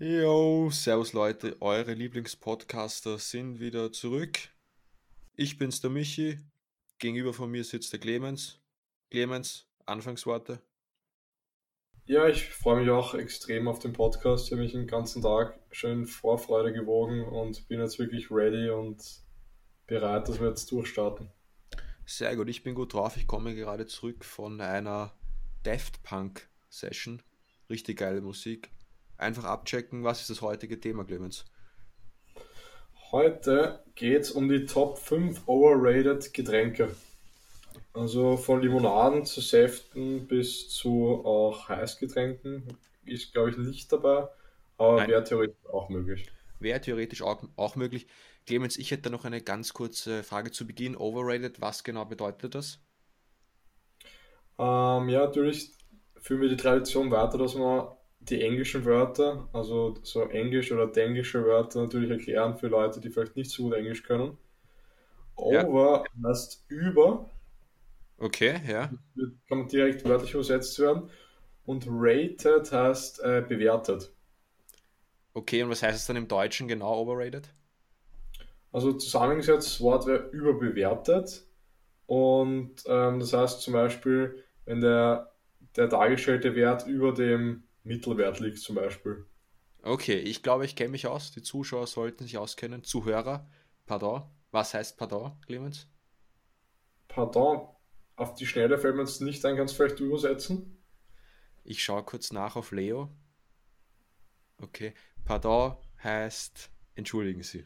Yo, servus Leute, eure Lieblingspodcaster sind wieder zurück. Ich bin's der Michi, gegenüber von mir sitzt der Clemens. Clemens, Anfangsworte. Ja, ich freue mich auch extrem auf den Podcast. Ich habe mich den ganzen Tag schön Vorfreude gewogen und bin jetzt wirklich ready und bereit, dass wir jetzt durchstarten. Sehr gut, ich bin gut drauf. Ich komme gerade zurück von einer Daft Punk Session. Richtig geile Musik einfach abchecken, was ist das heutige Thema, Clemens? Heute geht es um die Top 5 overrated Getränke. Also von Limonaden zu Säften bis zu auch Heißgetränken ist, glaube ich, nicht dabei, aber wäre theoretisch auch möglich. Wäre theoretisch auch, auch möglich. Clemens, ich hätte noch eine ganz kurze Frage zu Beginn. Overrated, was genau bedeutet das? Ähm, ja, natürlich führen wir die Tradition weiter, dass man die englischen Wörter, also so englisch oder englische Wörter natürlich erklären für Leute, die vielleicht nicht so gut Englisch können. Over ja. heißt über. Okay, ja. Kann direkt wörtlich übersetzt werden. Und rated heißt äh, bewertet. Okay, und was heißt es dann im Deutschen genau, overrated? Also zusammengesetzt, das Wort wäre überbewertet. Und ähm, das heißt zum Beispiel, wenn der, der dargestellte Wert über dem Mittelwert liegt zum Beispiel. Okay, ich glaube, ich kenne mich aus. Die Zuschauer sollten sich auskennen. Zuhörer, pardon. Was heißt pardon, Clemens? Pardon, auf die Schnelle fällt mir jetzt nicht ein, kannst du vielleicht übersetzen? Ich schaue kurz nach auf Leo. Okay, pardon heißt entschuldigen Sie.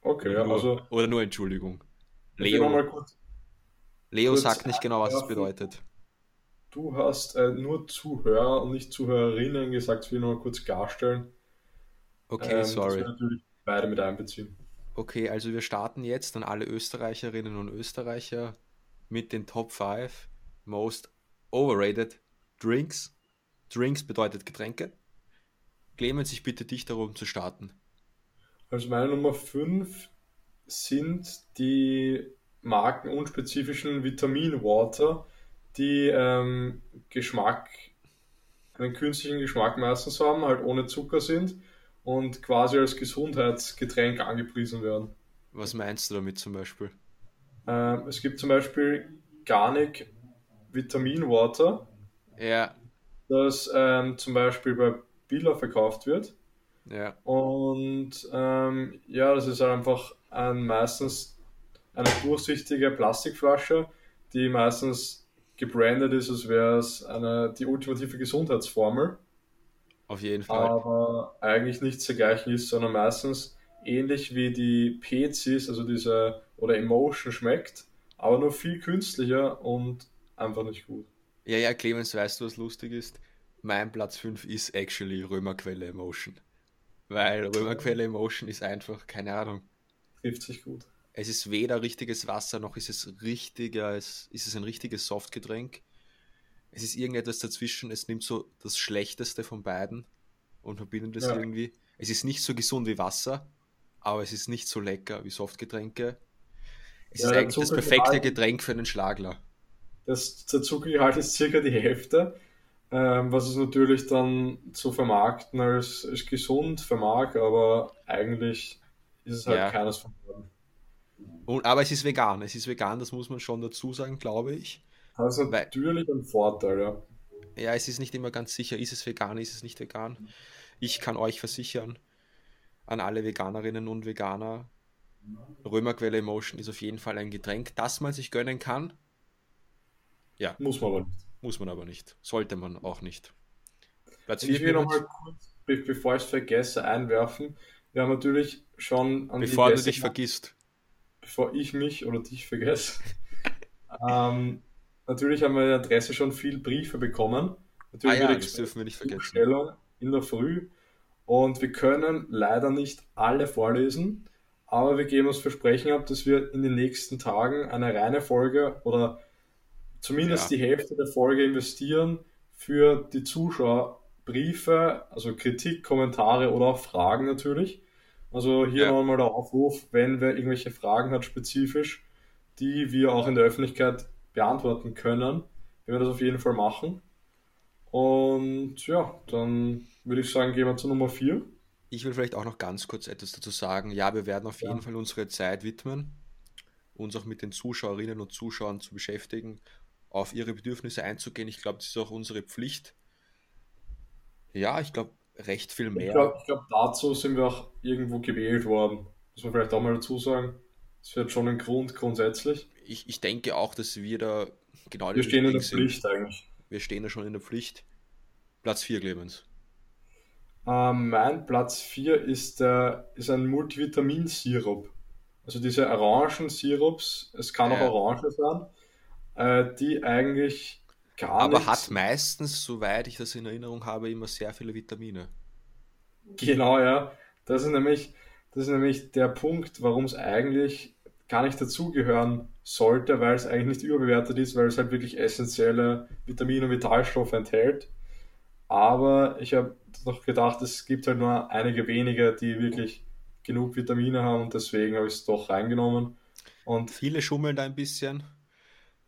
Okay, oder nur, also. Oder nur Entschuldigung. Leo. Leo sagt nicht genau, was es bedeutet. Du hast äh, nur Zuhörer und nicht Zuhörerinnen gesagt, das will ich mal kurz klarstellen. Okay, ähm, sorry. Das natürlich beide mit einbeziehen. Okay, also wir starten jetzt an alle Österreicherinnen und Österreicher mit den Top 5 Most Overrated Drinks. Drinks bedeutet Getränke. Clemens, ich bitte dich darum zu starten. Also meine Nummer 5 sind die markenunspezifischen Vitamin Water die ähm, Geschmack, einen künstlichen Geschmack meistens haben, halt ohne Zucker sind und quasi als Gesundheitsgetränk angepriesen werden. Was meinst du damit zum Beispiel? Ähm, es gibt zum Beispiel Garnic Vitamin Water, ja. das ähm, zum Beispiel bei Billa verkauft wird. Ja. Und ähm, ja, das ist einfach ein, meistens eine durchsichtige Plastikflasche, die meistens gebrandet ist, als wäre es eine, die ultimative Gesundheitsformel. Auf jeden Fall. Aber eigentlich nichts dergleichen ist, sondern meistens ähnlich wie die Pezis, also diese, oder Emotion schmeckt, aber nur viel künstlicher und einfach nicht gut. Ja, ja, Clemens, weißt du, was lustig ist? Mein Platz 5 ist actually Römerquelle Emotion. Weil Römerquelle Emotion ist einfach, keine Ahnung. Trifft sich gut. Es ist weder richtiges Wasser noch ist es richtiges, ist es ein richtiges Softgetränk. Es ist irgendetwas dazwischen. Es nimmt so das Schlechteste von beiden und verbindet es ja. irgendwie. Es ist nicht so gesund wie Wasser, aber es ist nicht so lecker wie Softgetränke. Es ja, ist eigentlich das perfekte Getränk für einen Schlagler. Das, der Zuckergehalt ist circa die Hälfte, ähm, was es natürlich dann zu vermarkten als, als gesund vermag, aber eigentlich ist es halt ja. keines von beiden. Und, aber es ist vegan. Es ist vegan, das muss man schon dazu sagen, glaube ich. Das ist natürlich ein Vorteil, ja. Ja, es ist nicht immer ganz sicher, ist es vegan, ist es nicht vegan. Ich kann euch versichern, an alle Veganerinnen und Veganer, Römerquelle Emotion ist auf jeden Fall ein Getränk, das man sich gönnen kann. Ja. Muss man aber nicht. Muss man aber nicht. Sollte man auch nicht. Platz ich will nochmal kurz, bevor ich es vergesse, einwerfen. Wir haben natürlich schon an Bevor du dich vergisst bevor ich mich oder dich vergesse. ähm, natürlich haben wir in der Adresse schon viel Briefe bekommen. Natürlich ah ja, das dürfen wir nicht vergessen. In der Früh. Und wir können leider nicht alle vorlesen, aber wir geben uns Versprechen ab, dass wir in den nächsten Tagen eine reine Folge oder zumindest ja. die Hälfte der Folge investieren für die Zuschauer Briefe, also Kritik, Kommentare oder auch Fragen natürlich. Also hier ja. nochmal der Aufruf, wenn wer irgendwelche Fragen hat spezifisch, die wir auch in der Öffentlichkeit beantworten können, werden wir das auf jeden Fall machen. Und ja, dann würde ich sagen, gehen wir zu Nummer 4. Ich will vielleicht auch noch ganz kurz etwas dazu sagen. Ja, wir werden auf jeden Ja. Fall unsere Zeit widmen, uns auch mit den Zuschauerinnen und Zuschauern zu beschäftigen, auf ihre Bedürfnisse einzugehen. Ich glaube, das ist auch unsere Pflicht. Ja, ich glaube, recht viel Ich mehr. glaube, ich glaub, dazu sind wir auch irgendwo gewählt worden. Muss man vielleicht auch mal dazu sagen. Das wird schon ein Grund grundsätzlich. Ich, ich denke auch, dass wir da genau Wir stehen in der sind. Pflicht eigentlich. Wir stehen da schon in der Pflicht. Platz 4, Clemens. Ähm, mein Platz 4 ist, der, ist ein Multivitaminsirup. Also diese Orangensirups, es kann auch Ja. Orange sein, äh, die eigentlich gar Aber nichts hat meistens, soweit ich das in Erinnerung habe, immer sehr viele Vitamine. Genau, ja. Das ist nämlich, das ist nämlich der Punkt, warum es eigentlich gar nicht dazugehören sollte, weil es eigentlich nicht überbewertet ist, weil es halt wirklich essentielle Vitamine und Vitalstoffe enthält. Aber ich habe noch gedacht, es gibt halt nur einige wenige, die wirklich genug Vitamine haben und deswegen habe ich es doch reingenommen. Und Viele schummeln da ein bisschen.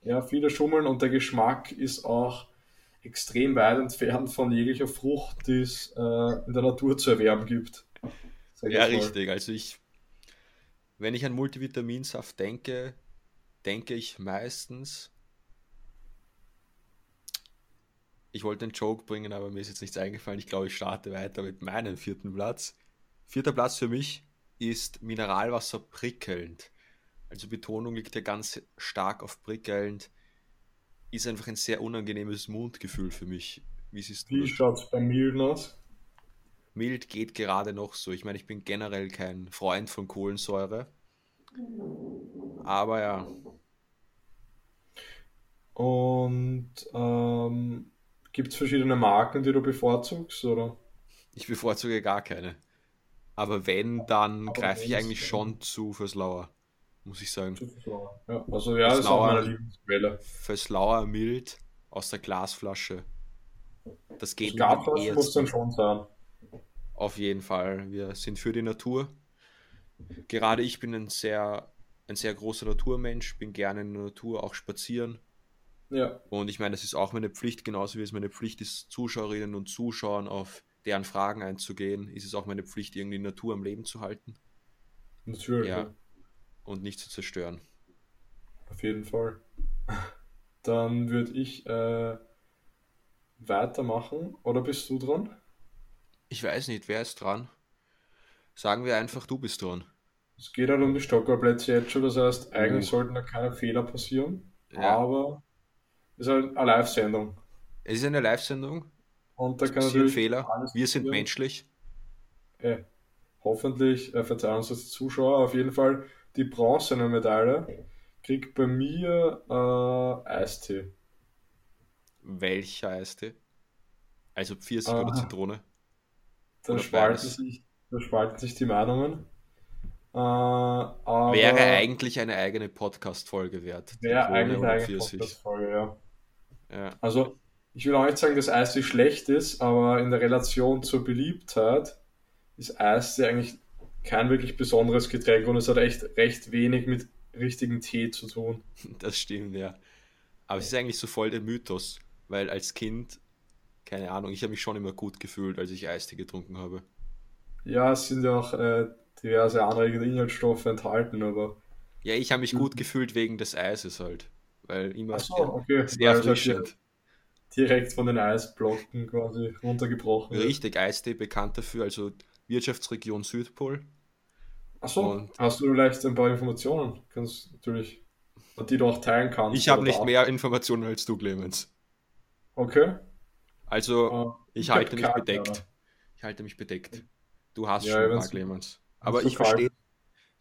Ja, viele schummeln und der Geschmack ist auch extrem weit entfernt von jeglicher Frucht, die es äh, in der Natur zu erwerben gibt. Ja, richtig. Also ich, wenn ich an Multivitaminsaft denke, denke ich meistens, ich wollte einen Joke bringen, aber mir ist jetzt nichts eingefallen. Ich glaube, ich starte weiter mit meinem vierten Platz. Vierter Platz für mich ist Mineralwasser prickelnd. Also Betonung liegt ja ganz stark auf prickelnd. Ist einfach ein sehr unangenehmes Mundgefühl für mich. Wie siehst du Wie schaut es bei Milden aus? Mild geht gerade noch so. Ich meine, ich bin generell kein Freund von Kohlensäure. Aber ja, Und ähm, gibt es verschiedene Marken, die du bevorzugst, oder? ich bevorzuge gar keine. Aber wenn, dann greife ich eigentlich schon zu fürs Lauer, muss ich sagen. Ja, also ja, das ist auch meine Lauer, Lieblingsquelle. fürs Lauer mild aus der Glasflasche. Das geht eher muss dann schon sein. Auf jeden Fall. Wir sind für die Natur. Gerade ich bin ein sehr, ein sehr großer Naturmensch, bin gerne in der Natur, auch spazieren. Ja, Und ich meine, das ist auch meine Pflicht, genauso wie es meine Pflicht ist, Zuschauerinnen und Zuschauern auf deren Fragen einzugehen, ist es auch meine Pflicht, irgendwie Natur am Leben zu halten. natürlich, Ja, und nicht zu zerstören. auf jeden Fall. Dann würde ich äh, weitermachen. Oder bist du dran? Ich weiß nicht, wer ist dran? Sagen wir einfach, du bist dran. Es geht halt um die Stockerplätze jetzt schon, das heißt, eigentlich Uh, sollten da keine Fehler passieren, ja. aber es ist halt eine Live-Sendung. Es ist eine Live-Sendung. Und da Es kann natürlich Fehler. Wir sind passieren. menschlich. Äh, hoffentlich äh, verzeihen uns das die Zuschauer. Auf jeden Fall die bronzene Medaille kriegt bei mir äh, Eistee. Welcher Eistee? Also Pfirsich oder Äh, Zitrone? da Oder spalten beides? sich, da spalten sich die Meinungen. Äh, Wäre eigentlich eine eigene Podcast-Folge wert. wäre Zitrone eigentlich oder eine Pfirsich. Podcast-Folge, ja. Ja. Also, ich will auch nicht sagen, dass Eistee schlecht ist, aber in der Relation zur Beliebtheit ist Eistee eigentlich kein wirklich besonderes Getränk und es hat echt recht wenig mit richtigem Tee zu tun. Das stimmt, ja. Aber es ist eigentlich so voll der Mythos, weil als Kind, keine Ahnung, ich habe mich schon immer gut gefühlt, als ich Eistee getrunken habe. Ja, es sind ja auch äh, diverse anregende Inhaltsstoffe enthalten, aber. Ja, ich habe mich gut gefühlt wegen des Eises halt, weil Ach immer so, ja, okay, sehr erfrischend. direkt von den Eisblocken quasi runtergebrochen. Richtig, Eistee bekannt dafür, also Wirtschaftsregion Südpol. Ach so, Und hast du vielleicht ein paar Informationen? Kannst natürlich, die du auch teilen kannst ich habe oder nicht mehr Informationen als du, Clemens. Okay. Also, Äh, ich halte mich bedeckt. aber. Ich halte mich bedeckt. Du hast Ja, schon ein paar, Clemens. Aber ich verstehe,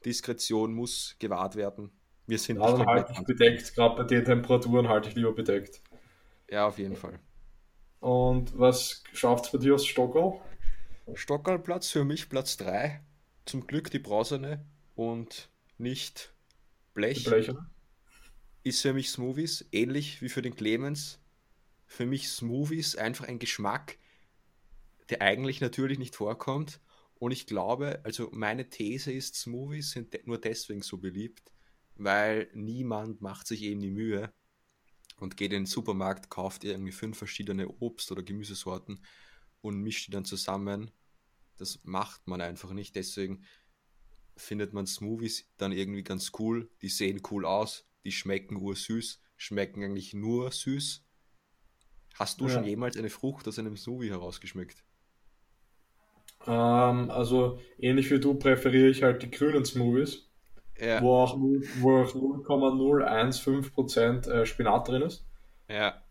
Diskretion muss gewahrt werden. Wir sind ja, nicht halte ich bedeckt. Gerade bei den Temperaturen halte ich lieber bedeckt. Ja, auf jeden Fall. Und was schafft es bei dir aus Stockholm? Stockerlplatz für mich Platz 3. Zum Glück die bronzene und nicht Blech. Blecher? Ist für mich Smoothies, ähnlich wie für den Clemens. Für mich Smoothies einfach ein Geschmack, der eigentlich natürlich nicht vorkommt. Und ich glaube, also meine These ist, Smoothies sind de nur deswegen so beliebt, weil niemand macht sich eben die Mühe, und geht in den Supermarkt, kauft irgendwie fünf verschiedene Obst- oder Gemüsesorten und mischt die dann zusammen. Das macht man einfach nicht. Deswegen findet man Smoothies dann irgendwie ganz cool. Die sehen cool aus, die schmecken ursüß, schmecken eigentlich nur süß. Hast du ja. schon jemals eine Frucht aus einem Smoothie herausgeschmeckt? Ähm, also ähnlich wie du präferiere ich halt die grünen Smoothies, ja. wo auch, wo auch 0,015% äh, Spinat drin ist. Ja.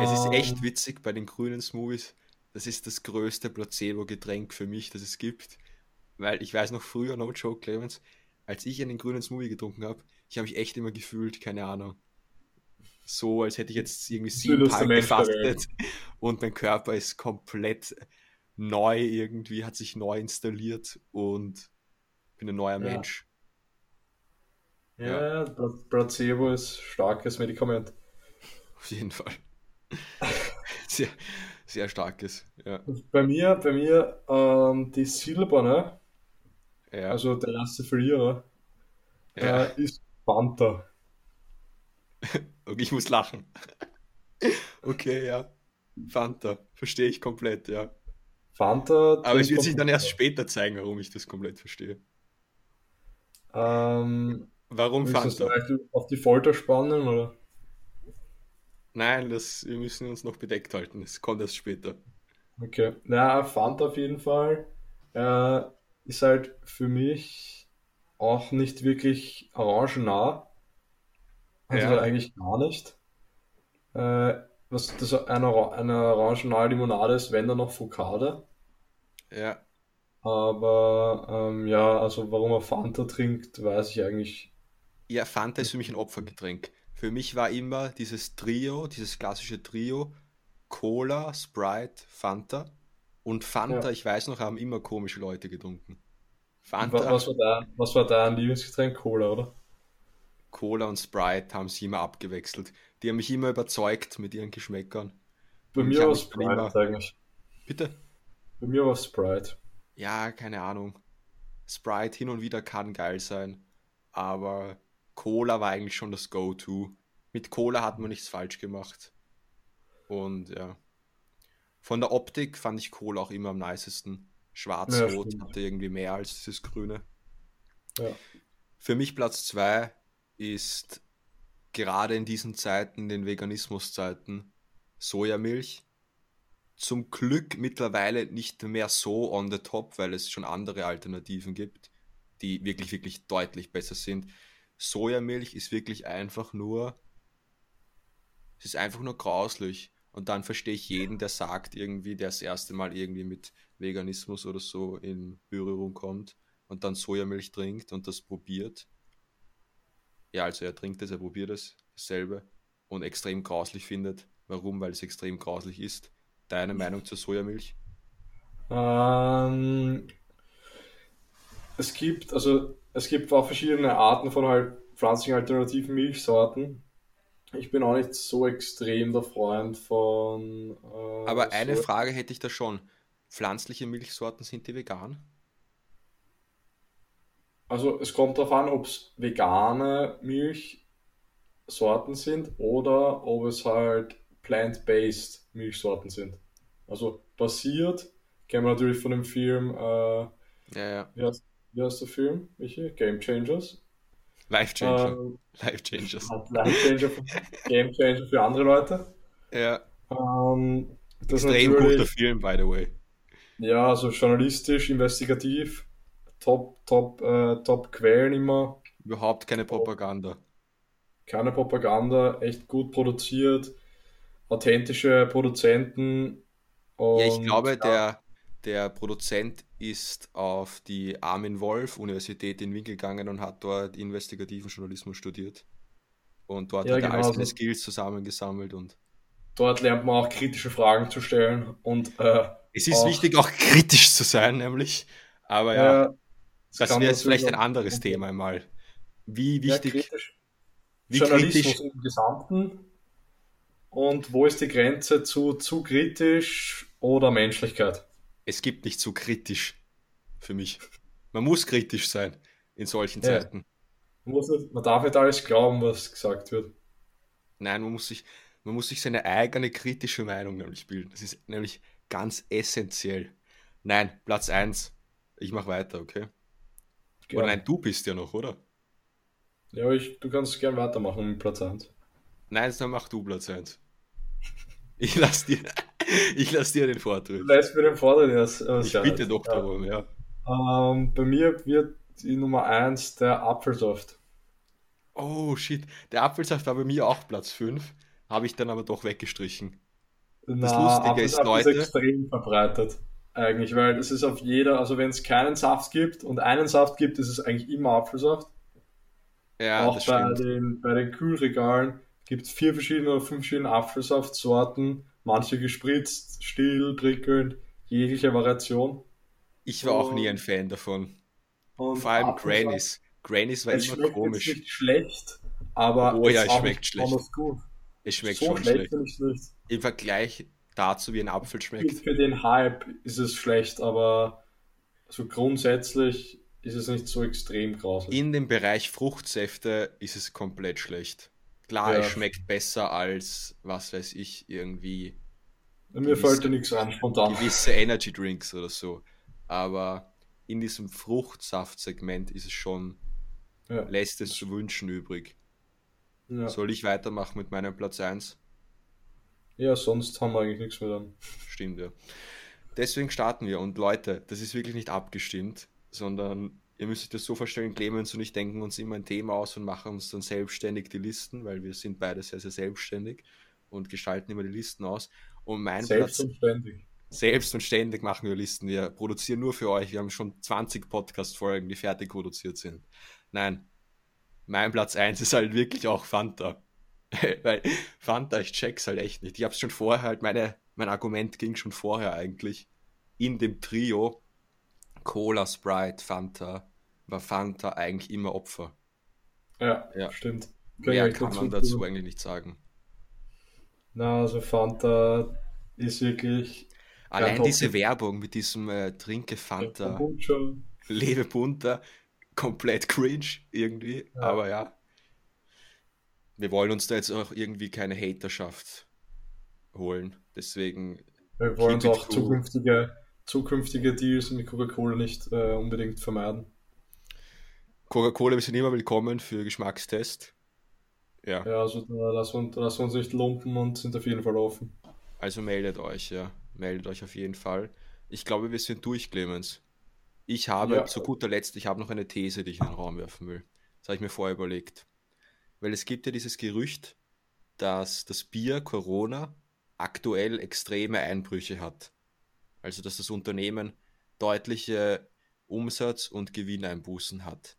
Es ist echt witzig bei den grünen Smoothies. Das ist das größte Placebo-Getränk für mich, das es gibt. Weil ich weiß noch früher, no joke, Clemens, als ich einen grünen Smoothie getrunken habe, ich habe mich echt immer gefühlt, keine Ahnung, so, als hätte ich jetzt irgendwie sieben Tage gefastet und mein Körper ist komplett neu irgendwie, hat sich neu installiert und bin ein neuer ja. Mensch. Ja, ja, Placebo ist starkes Medikament. Auf jeden Fall. sehr, sehr starkes, ja. Bei mir, bei mir ähm, die Silberne, ja. also der erste Verlierer, ja. äh, ist Fanta. okay, ich muss lachen. okay, ja. Fanta, verstehe ich komplett, ja. Fanta. Aber es wird sich dann erst später zeigen, warum ich das komplett verstehe. Ähm, warum Fanta? auf die Folter spannen, oder? Nein, das, wir müssen uns noch bedeckt halten. Es kommt erst später. Okay. Na, Fanta auf jeden Fall. Äh, ist halt für mich auch nicht wirklich orangennah. Also ja. eigentlich gar nicht. Äh, was, das eine, eine orangennah Limonade ist, wenn dann noch Focade. Ja. Aber ähm, ja, also warum er Fanta trinkt, weiß ich eigentlich. Ja, Fanta ist für mich ein Opfergetränk. Für mich war immer dieses Trio, dieses klassische Trio, Cola, Sprite, Fanta. Und Fanta, ja. ich weiß noch, haben immer komische Leute getrunken. Fanta. Was war da, was war da ein Lieblingsgetränk? Cola, oder? Cola und Sprite haben sie immer abgewechselt. Die haben mich immer überzeugt mit ihren Geschmäckern. Bei mir war Sprite immer... eigentlich. Bitte? Bei mir war Sprite. Ja, keine Ahnung. Sprite hin und wieder kann geil sein, aber Cola war eigentlich schon das Go-To. Mit Cola hat man nichts falsch gemacht. Und ja. Von der Optik fand ich Cola auch immer am nicesten. Schwarz-Rot ja, hatte irgendwie mehr als dieses Grüne. Ja. Für mich Platz 2 ist gerade in diesen Zeiten, den Veganismuszeiten, Sojamilch. Zum Glück mittlerweile nicht mehr so on the top, weil es schon andere Alternativen gibt, die wirklich, wirklich deutlich besser sind. Sojamilch ist wirklich einfach nur, es ist einfach nur grauslich. Und dann verstehe ich jeden, der sagt irgendwie, der das erste Mal irgendwie mit Veganismus oder so in Berührung kommt und dann Sojamilch trinkt und das probiert ja, also er trinkt es, er probiert es, dasselbe und extrem grauslich findet. Warum? Weil es extrem grauslich ist. Deine Meinung zur Sojamilch? Ähm, es gibt, also es gibt auch verschiedene Arten von halt pflanzlichen alternativen Milchsorten. Ich bin auch nicht so extrem der Freund von. Äh, Aber eine so. Frage hätte ich da schon. Pflanzliche Milchsorten sind die vegan? Also es kommt darauf an, ob es vegane Milchsorten sind oder ob es halt plant-based Milchsorten sind. Also basiert, kennen wir natürlich von dem Film, äh, ja, ja. Wie, heißt, der Film, Michi? Game Changers. Life Changer. Ähm, Life Changers. Life Changer, Game Changer für andere Leute. Ja. Ähm, Extrem guter Film, by the way. Ja, also journalistisch, investigativ top, top, äh, top Quellen immer. Überhaupt keine Propaganda. Keine Propaganda, echt gut produziert, authentische Produzenten. ja, ich glaube, ja. Der, der Produzent ist auf die Armin Wolf Universität in Wien gegangen und hat dort investigativen Journalismus studiert. Und dort ja, hat er genau, all seine Skills zusammengesammelt und dort lernt man auch kritische Fragen zu stellen und äh, es ist auch, wichtig auch kritisch zu sein, nämlich. Aber ja, ja das wäre jetzt vielleicht ein anderes Thema einmal. Wie wichtig. Ja, wie Journalismus kritisch, im Gesamten und wo ist die Grenze zu zu kritisch oder Menschlichkeit? Es gibt nicht zu kritisch für mich. Man muss kritisch sein in solchen ja. Zeiten. Man, muss man darf nicht alles glauben, was gesagt wird. Nein, man muss sich, man muss sich seine eigene kritische Meinung nämlich bilden. Das ist nämlich ganz essentiell. Nein, Platz 1. Ich mache weiter, okay? Oder nein, du bist ja noch, oder? Ja, ich, du kannst gern weitermachen mit Platz 1. Nein, dann mach du Platz 1. Ich lass dir, ich lass dir den Vortritt. Du lässt mir den Vortritt, ja. Ich bitte doch ja. darum, ja. Ähm, bei mir wird die Nummer 1 der Apfelsaft. Oh shit, der Apfelsaft war bei mir auch Platz 5, habe ich dann aber doch weggestrichen. Das Na, Lustige ist, Leute. ist extrem verbreitet, eigentlich, weil es ist auf jeder, also wenn es keinen Saft gibt und einen Saft gibt, ist es eigentlich immer Apfelsaft. Ja, auch bei stimmt. den, bei den Kühlregalen gibt es vier verschiedene oder fünf verschiedene Apfelsaftsorten, manche gespritzt, still, prickelnd, jegliche Variation. Ich war und, auch nie ein Fan davon. Vor allem Grannies. Grannies war immer komisch. Es nicht schlecht, aber oh ja, es schmeckt schlecht. Gut. Es schmeckt so schon schlecht. schlecht. Im Vergleich dazu, wie ein Apfel schmeckt. Für den Hype ist es schlecht, aber so grundsätzlich ist es nicht so extrem grausig. In dem Bereich Fruchtsäfte ist es komplett schlecht. Klar, ja. es schmeckt besser als, was weiß ich, irgendwie. Mir fällt dir nichts an, spontan. Gewisse Energy Drinks oder so. Aber in diesem Fruchtsaftsegment ist es schon, ja. lässt es zu wünschen übrig. Ja. Soll ich weitermachen mit meinem Platz 1? Ja, sonst haben wir eigentlich nichts mehr dann. Stimmt, ja. Deswegen starten wir. Und Leute, das ist wirklich nicht abgestimmt, sondern ihr müsst euch das so vorstellen, Clemens und ich denken uns immer ein Thema aus und machen uns dann selbstständig die Listen, weil wir sind beide sehr, sehr selbstständig und gestalten immer die Listen aus. Und mein Selbst Platz. Selbst und ständig machen wir Listen. Wir produzieren nur für euch. Wir haben schon 20 Podcast-Folgen, die fertig produziert sind. Nein, mein Platz 1 ist halt wirklich auch Fanta. Weil Fanta, ich check's halt echt nicht. Ich hab's schon vorher halt, meine, mein Argument ging schon vorher eigentlich. In dem Trio Cola, Sprite, Fanta, war Fanta eigentlich immer Opfer. Ja, ja. stimmt. Kann Mehr kann man dazu tun. eigentlich nicht sagen. Na, also Fanta ist wirklich. Allein diese Werbung mit diesem äh, Trinke Fanta, lebe bunter, komplett cringe irgendwie, ja. aber ja. Wir wollen uns da jetzt auch irgendwie keine Haterschaft holen, deswegen. Wir wollen uns auch zukünftige, zukünftige Deals mit Coca-Cola nicht äh, unbedingt vermeiden. Coca-Cola, wir sind immer willkommen für Geschmackstest. Ja. Ja, also da lassen wir, lassen wir uns nicht lumpen und sind auf jeden Fall offen. Also meldet euch, ja. Meldet euch auf jeden Fall. Ich glaube, wir sind durch, Clemens. Ich habe ja. zu guter Letzt, ich habe noch eine These, die ich in den Raum werfen will. Das habe ich mir vorher überlegt. Weil es gibt ja dieses Gerücht, dass das Bier Corona aktuell extreme Einbrüche hat. Also dass das Unternehmen deutliche Umsatz- und Gewinneinbußen hat.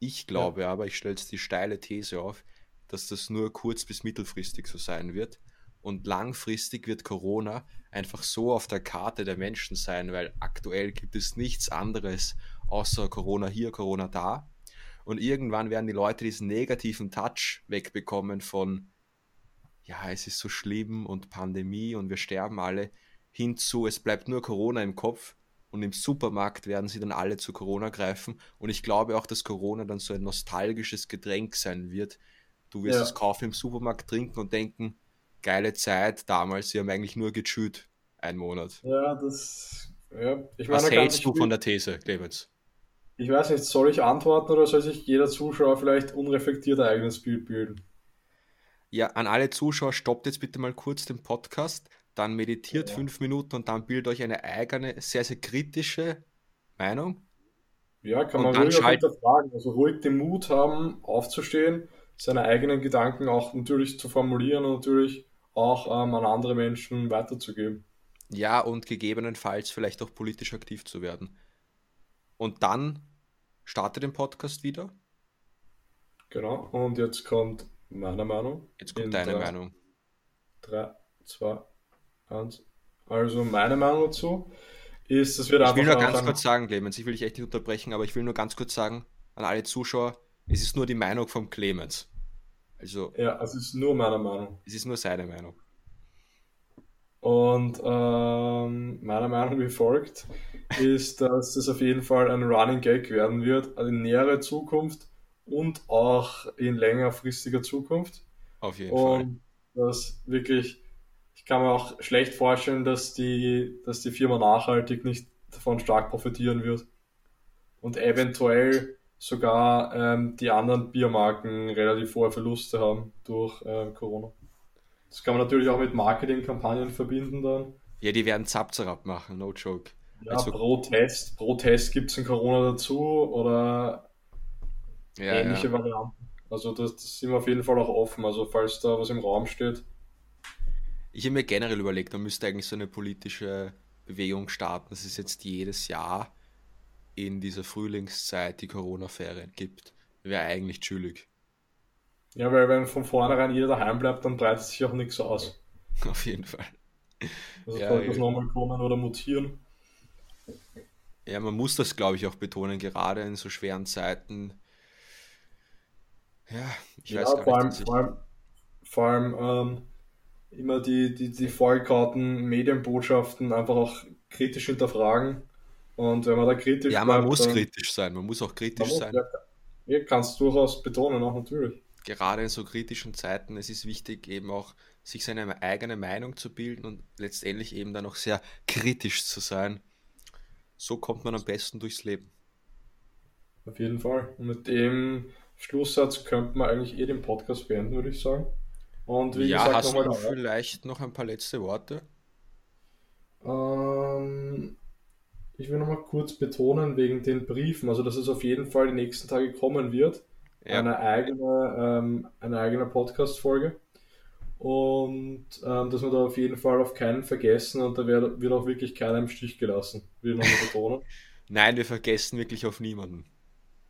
Ich glaube ja. aber, ich stelle jetzt die steile These auf, dass das nur kurz- bis mittelfristig so sein wird. Und langfristig wird Corona einfach so auf der Karte der Menschen sein, weil aktuell gibt es nichts anderes außer Corona hier, Corona da. Und irgendwann werden die Leute diesen negativen Touch wegbekommen von, ja, es ist so schlimm und Pandemie und wir sterben alle, hinzu, es bleibt nur Corona im Kopf und im Supermarkt werden sie dann alle zu Corona greifen. Und ich glaube auch, dass Corona dann so ein nostalgisches Getränk sein wird. Du wirst ja. es kaufen im Supermarkt trinken und denken, geile Zeit damals, sie haben eigentlich nur gechüht, einen Monat. Ja, das. Ja, ich meine, Was hältst du von der These, Clemens? Ich weiß nicht, soll ich antworten oder soll sich jeder Zuschauer vielleicht unreflektiert ein eigenes Bild bilden? Ja, an alle Zuschauer, stoppt jetzt bitte mal kurz den Podcast, dann meditiert ja. fünf Minuten und dann bildet euch eine eigene, sehr, sehr kritische Meinung. Ja, kann man ruhig schalt... hinterfragen. Also ruhig den Mut haben, aufzustehen, seine eigenen Gedanken auch natürlich zu formulieren und natürlich auch ähm, an andere Menschen weiterzugeben. Ja, und gegebenenfalls vielleicht auch politisch aktiv zu werden. Und dann starte den Podcast wieder. Genau, und jetzt kommt meine Meinung. Jetzt kommt deine drei, Meinung. 3, 2, 1. Also meine Meinung dazu ist, dass wir Ich will nur ganz kurz sagen, Clemens, ich will dich echt nicht unterbrechen, aber ich will nur ganz kurz sagen an alle Zuschauer, es ist nur die Meinung von Clemens. Also. Ja, es ist nur meine Meinung. Es ist nur seine Meinung. Und ähm, meiner Meinung wie folgt ist, dass es auf jeden Fall ein Running Gag werden wird, also in näherer Zukunft und auch in längerfristiger Zukunft. Auf jeden und Fall. dass wirklich, ich kann mir auch schlecht vorstellen, dass die, dass die Firma nachhaltig nicht davon stark profitieren wird. Und eventuell sogar ähm, die anderen Biermarken relativ hohe Verluste haben durch äh, Corona. Das kann man natürlich auch mit Marketingkampagnen verbinden dann. Ja, die werden Zapzerab machen, no joke. Ja, also, pro Test, pro Test gibt es ein Corona dazu oder ja, ähnliche ja. Varianten. Also das, das sind wir auf jeden Fall auch offen, also falls da was im Raum steht. Ich habe mir generell überlegt, man müsste eigentlich so eine politische Bewegung starten, dass es jetzt jedes Jahr in dieser Frühlingszeit die Corona-Ferien gibt. Wäre eigentlich chillig. Ja, weil wenn von vornherein jeder daheim bleibt, dann breitet sich auch nichts aus. Auf jeden Fall. Also ja, das nochmal kommen oder mutieren. Ja, man muss das, glaube ich, auch betonen, gerade in so schweren Zeiten. Ja, ich ja, weiß gar vor nicht. Allem, vor allem, vor allem ähm, immer die, die, die vollkauten Medienbotschaften einfach auch kritisch hinterfragen. Und wenn man da kritisch Ja, man bleibt, muss kritisch sein, man muss auch kritisch muss, sein. Ja, ja, kannst durchaus betonen, auch natürlich. Gerade in so kritischen Zeiten, es ist wichtig, eben auch sich seine eigene Meinung zu bilden und letztendlich eben dann auch sehr kritisch zu sein. So kommt man am besten durchs Leben. Auf jeden Fall. Und mit dem Schlusssatz könnte man eigentlich eh den Podcast beenden, würde ich sagen. Und wie ja, gesagt, hast du vielleicht noch ein paar letzte Worte? Ähm, ich will noch mal kurz betonen wegen den Briefen, also dass es auf jeden Fall die nächsten Tage kommen wird. Ja. Eine eigene, ähm, eine eigene Podcast-Folge. Und ähm, dass wir da auf jeden Fall auf keinen vergessen und da wird, wird auch wirklich keiner im Stich gelassen, will ich nochmal betonen. Nein, wir vergessen wirklich auf niemanden.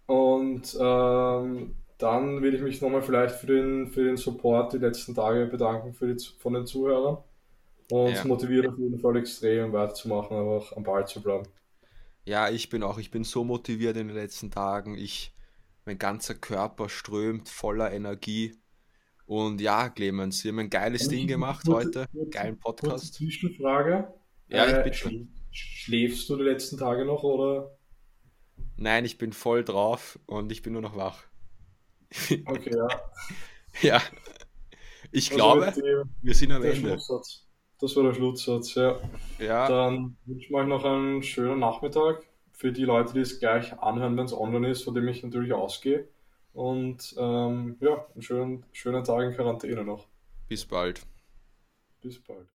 Und ähm, dann will ich mich nochmal vielleicht für den, für den Support die letzten Tage bedanken für die, von den Zuhörern. Und ja. motiviert auf jeden Fall extrem weiterzumachen, einfach am Ball zu bleiben. Ja, ich bin auch, ich bin so motiviert in den letzten Tagen. Ich, mein ganzer Körper strömt voller Energie. Und ja, Clemens, wir haben ein geiles Und Ding gemacht kurze, heute. Kurze, Geilen Podcast. Zwischenfrage. Ja, ich äh, bin schon. Schläfst du die letzten Tage noch oder? Nein, ich bin voll drauf und ich bin nur noch wach. Okay, ja. ja. Ich also glaube, die, wir sind am Ende. Schlusssatz. Das war der Schlusssatz, ja. ja. Dann wünsche ich euch noch einen schönen Nachmittag. Für die Leute, die es gleich anhören, wenn es online ist, von dem ich natürlich ausgehe. Und ähm, ja, einen schönen, schönen Tag in Quarantäne noch. Bis bald. Bis bald.